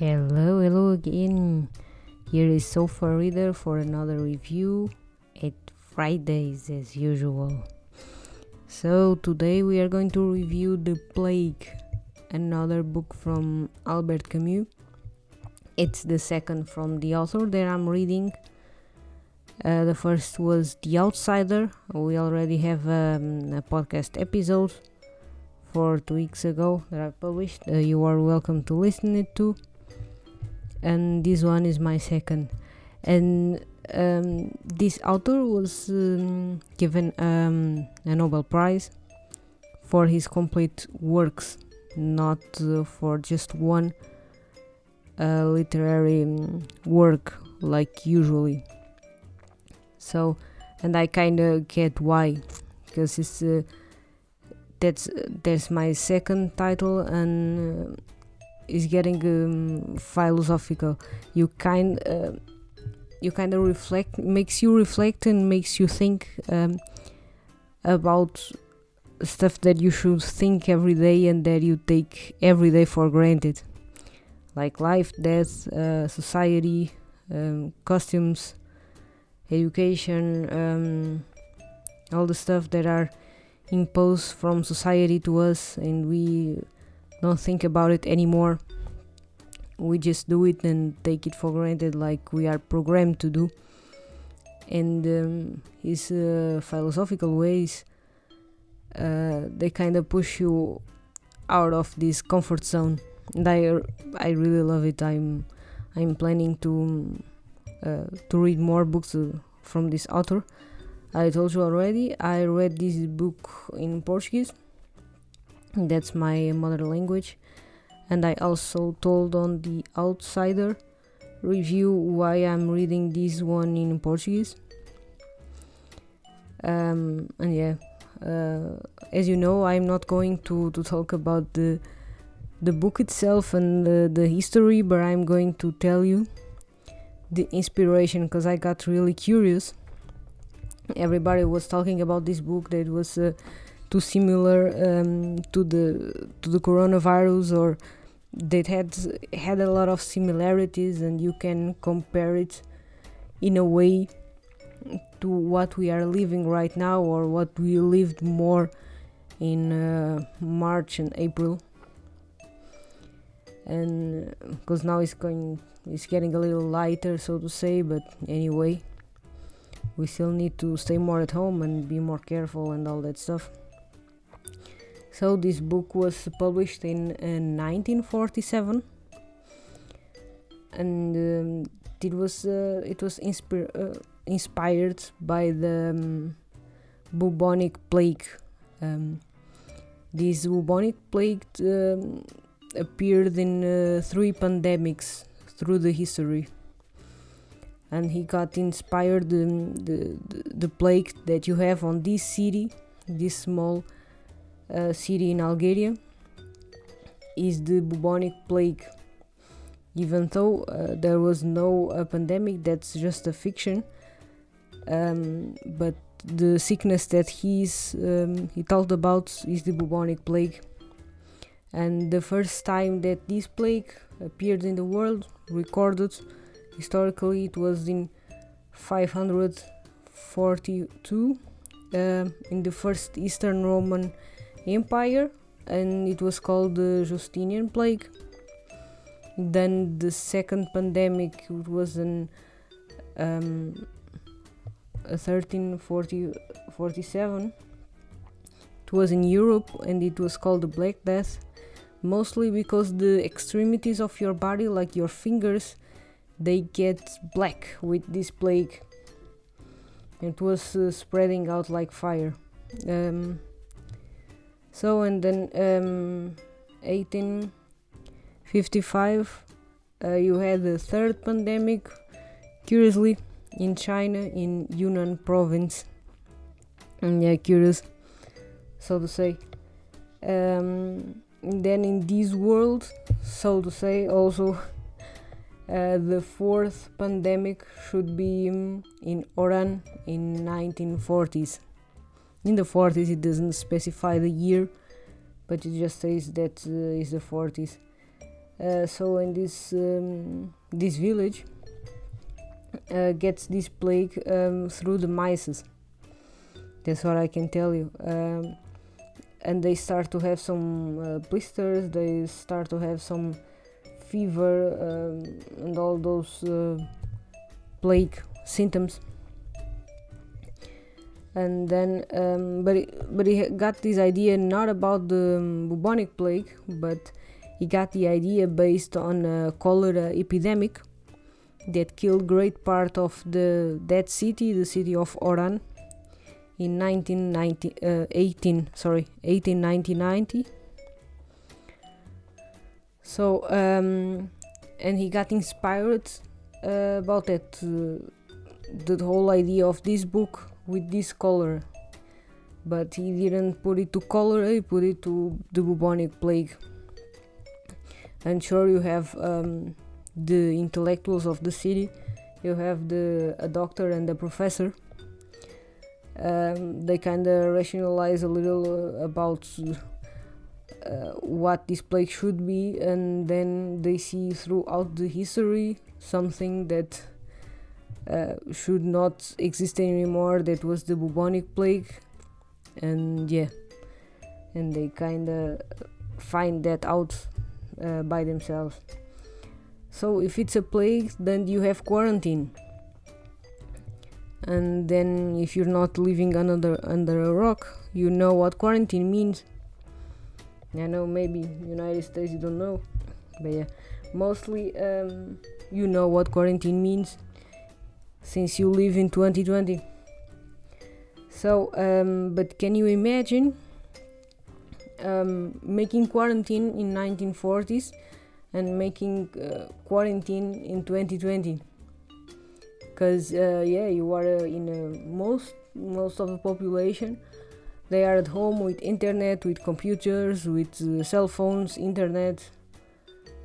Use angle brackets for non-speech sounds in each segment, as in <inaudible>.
Hello, hello again. Here is Sofa Reader for another review at Fridays as usual. So, today we are going to review The Plague, another book from Albert Camus. It's the second from the author that I'm reading. Uh, the first was The Outsider. We already have um, a podcast episode for two weeks ago that I published. Uh, you are welcome to listen it to and this one is my second and um, this author was um, given um, a Nobel Prize for his complete works, not uh, for just one uh, literary um, work like usually. So, and I kind of get why, because it's uh, that's that's my second title and uh, is getting um, philosophical. You kind uh, you kind of reflect, makes you reflect and makes you think um, about stuff that you should think every day and that you take every day for granted, like life, death, uh, society, um, costumes, education, um, all the stuff that are imposed from society to us, and we don't think about it anymore. We just do it and take it for granted, like we are programmed to do. And um, his uh, philosophical ways, uh, they kind of push you out of this comfort zone, and I I really love it. I'm I'm planning to uh, to read more books uh, from this author. I told you already. I read this book in Portuguese that's my mother language. And i also told on the outsider review why i'm reading this one in portuguese. Um, and yeah uh, as you know i'm not going to, to talk about the the book itself and the, the history but i'm going to tell you the inspiration because i got really curious. Everybody was talking about this book that was uh, too similar um, to the to the coronavirus or that had had a lot of similarities and you can compare it in a way to what we are living right now or what we lived more in uh, March and April. And because now it's going it's getting a little lighter so to say but anyway we still need to stay more at home and be more careful and all that stuff so this book was published in, in 1947, and um, it was uh, it was inspi- uh, inspired by the um, bubonic plague. Um, this bubonic plague um, appeared in uh, three pandemics through the history and he got inspired um, the, the, the plague that you have on this city this small uh, city in Algeria is the bubonic plague. Even though uh, there was no uh, pandemic, that's just a fiction. Um, but the sickness that he's um, he talked about is the bubonic plague. And the first time that this plague appeared in the world, recorded historically, it was in 542 uh, in the first Eastern Roman Empire and it was called the Justinian plague. Then the second pandemic was in um, 1347. It was in Europe and it was called the Black Death, mostly because the extremities of your body, like your fingers, they get black with this plague. It was uh, spreading out like fire. Um, so and then um, 1855 uh, you had the third pandemic curiously in china in yunnan province. And yeah curious so to say. Um, then in this world so to say also <laughs> uh, the fourth pandemic should be um, in oran in 1940s in the 40s it doesn't specify the year but it just says that uh, is the 40s Uh, so in this um, this village uh, gets this plague um, through the mice. That's what I can tell you. Um, and they start to have some uh, blisters. They start to have some fever um, and all those uh, plague symptoms and then um, but he, but he got this idea not about the um, bubonic plague but he got the idea based on a cholera epidemic that killed great part of the that city the city of oran in 1990 uh, 18 sorry 18 1990 so um, and he got inspired uh, about that uh, the whole idea of this book with this color. But he didn't put it to cholera he put it to the bubonic plague. And sure you have um, the intellectuals of the city you have the a doctor and a professor. Um, they kind of rationalize a little uh, about uh, what this plague should be and then they see throughout the history something that uh, should not exist anymore. That was the bubonic plague. And yeah. And they kind of find that out uh, by themselves. So if it's a plague then you have quarantine. And then if you're not living under under a rock you know what quarantine means. I know maybe united states you don't know. But yeah. Mostly um, you know what quarantine means since you live in 2020 so um, but can you imagine um, making quarantine in 1940s and making uh, quarantine in 2020 because uh, yeah you are uh, in most most of the population they are at home with internet with computers with uh, cell phones internet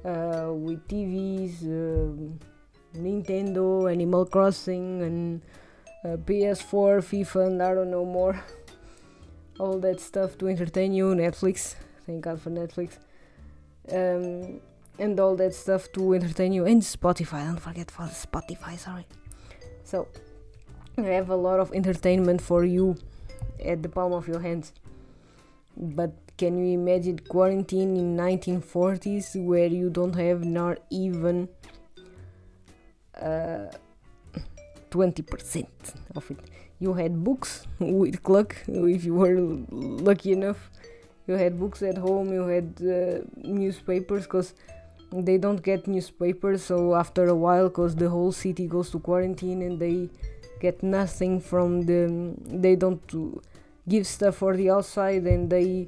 uh, with tvs um, nintendo animal crossing and uh, ps4 fifa and i don't know more. All that stuff to entertain you netflix. Thank god for netflix. Um, and all that stuff to entertain you. And spotify. Don't forget for spotify sorry. So you have a lot of entertainment for you at the palm of your hands. But can you imagine quarantine in 1940s where you don't have not even uh, 20% of it. You had books with luck if you were lucky enough. You had books at home you had uh, newspapers because they don't get newspapers so after a while because the whole city goes to quarantine and they get nothing from the they don't give stuff for the outside and they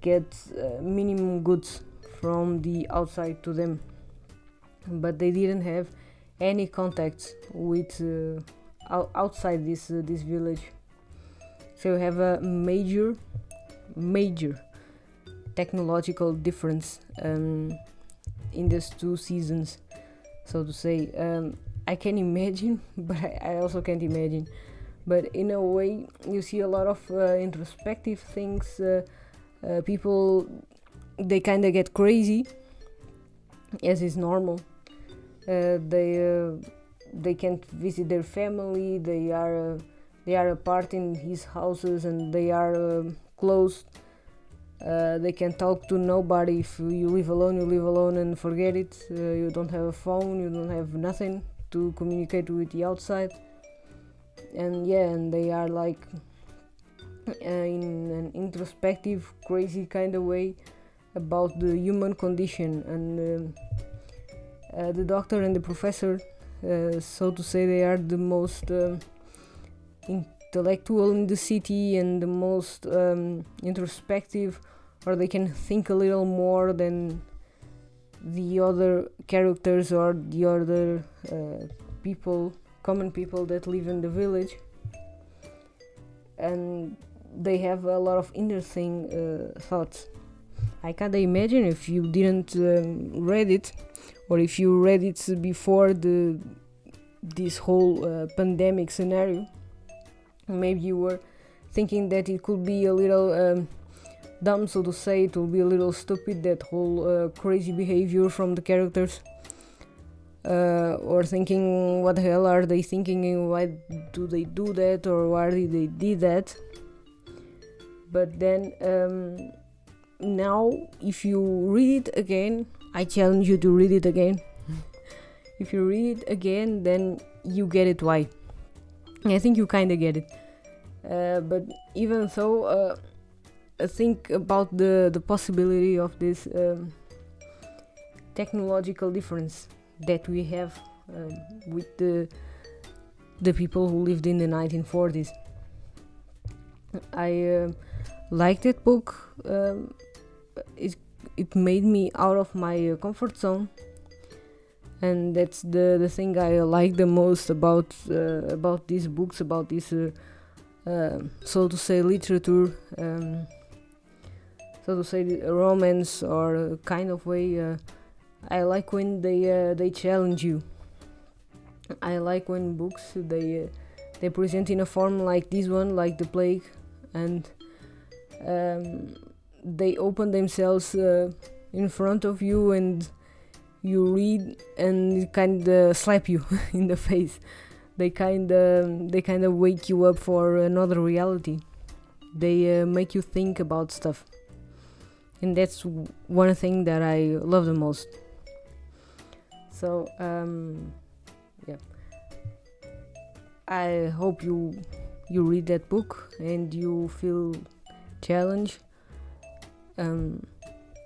get uh, minimum goods from the outside to them. But they didn't have any contacts with uh, outside this uh, this village. So you have a major major technological difference um, in these two seasons so to say. Um, i can imagine <laughs> but I, also can't imagine. But in a way you see a lot of uh, introspective things uh, uh, people they kind of get crazy as is normal they uh, they can't visit their family they are uh, they are apart in his houses and they are closed. Uh, they can talk to nobody. If you live alone you live alone and forget it. Uh, you don't have a phone you don't have nothing to communicate with the outside. And yeah and they are like uh, in an introspective crazy kind of way about the human condition. And uh, uh, the doctor and the professor uh, so to say they are the most um, intellectual in the city and the most um, introspective or they can think a little more than the other characters or the other uh, people common people that live in the village. And they have a lot of interesting uh, thoughts. I can't imagine if you didn't um, read it or if you read it before the this whole uh, pandemic scenario maybe you were thinking that it could be a little um, dumb, so to say. It will be a little stupid that whole uh, crazy behavior from the characters. Uh, or thinking, what the hell are they thinking? And why do they do that? Or why did they did that? But then um, now, if you read it again, I challenge you to read it again. if you read it again, then you get it why. I think you kind of get it. Uh, but even so, uh, think about the the possibility of this um, technological difference that we have uh, with the the people who lived in the 1940s. I uh, liked that book. Um, it it made me out of my uh, comfort zone, and that's the the thing I like the most about uh, about these books, about this, uh, so to say, literature. Um, so to say romance or kind of way uh, i like when they uh, they challenge you i like when books they uh, they present in a form like this one like the plague and um, they open themselves uh, in front of you and you read and it kind of slap you <laughs> in the face. They kind of they kind of wake you up for another reality. They uh, make you think about stuff. And that's one thing that I love the most. So um, yeah, I hope you you read that book and you feel challenged, um,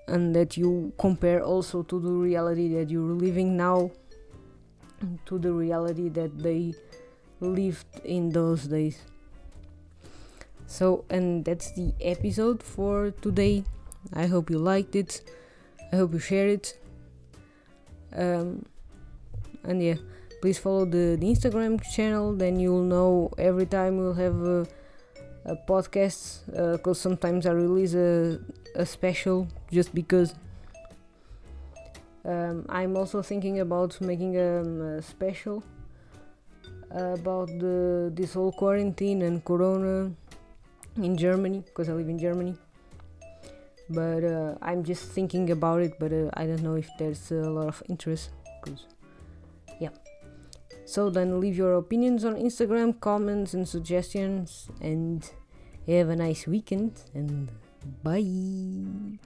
and that you compare also to the reality that you're living now to the reality that they lived in those days. So, and that's the episode for today. I hope you liked it. I hope you share it. Um, and yeah, please follow the, the, Instagram channel. Then you'll know every time we'll have a podcast. Because uh, sometimes I release a, a special just because. Um, I'm also thinking about making um, a special about the this whole quarantine and corona in Germany because I live in Germany but uh, I'm just thinking about it. But uh, I don't know if there's a lot of interest. Cause yeah. So then leave your opinions on Instagram, comments and suggestions, and have a nice weekend. And bye.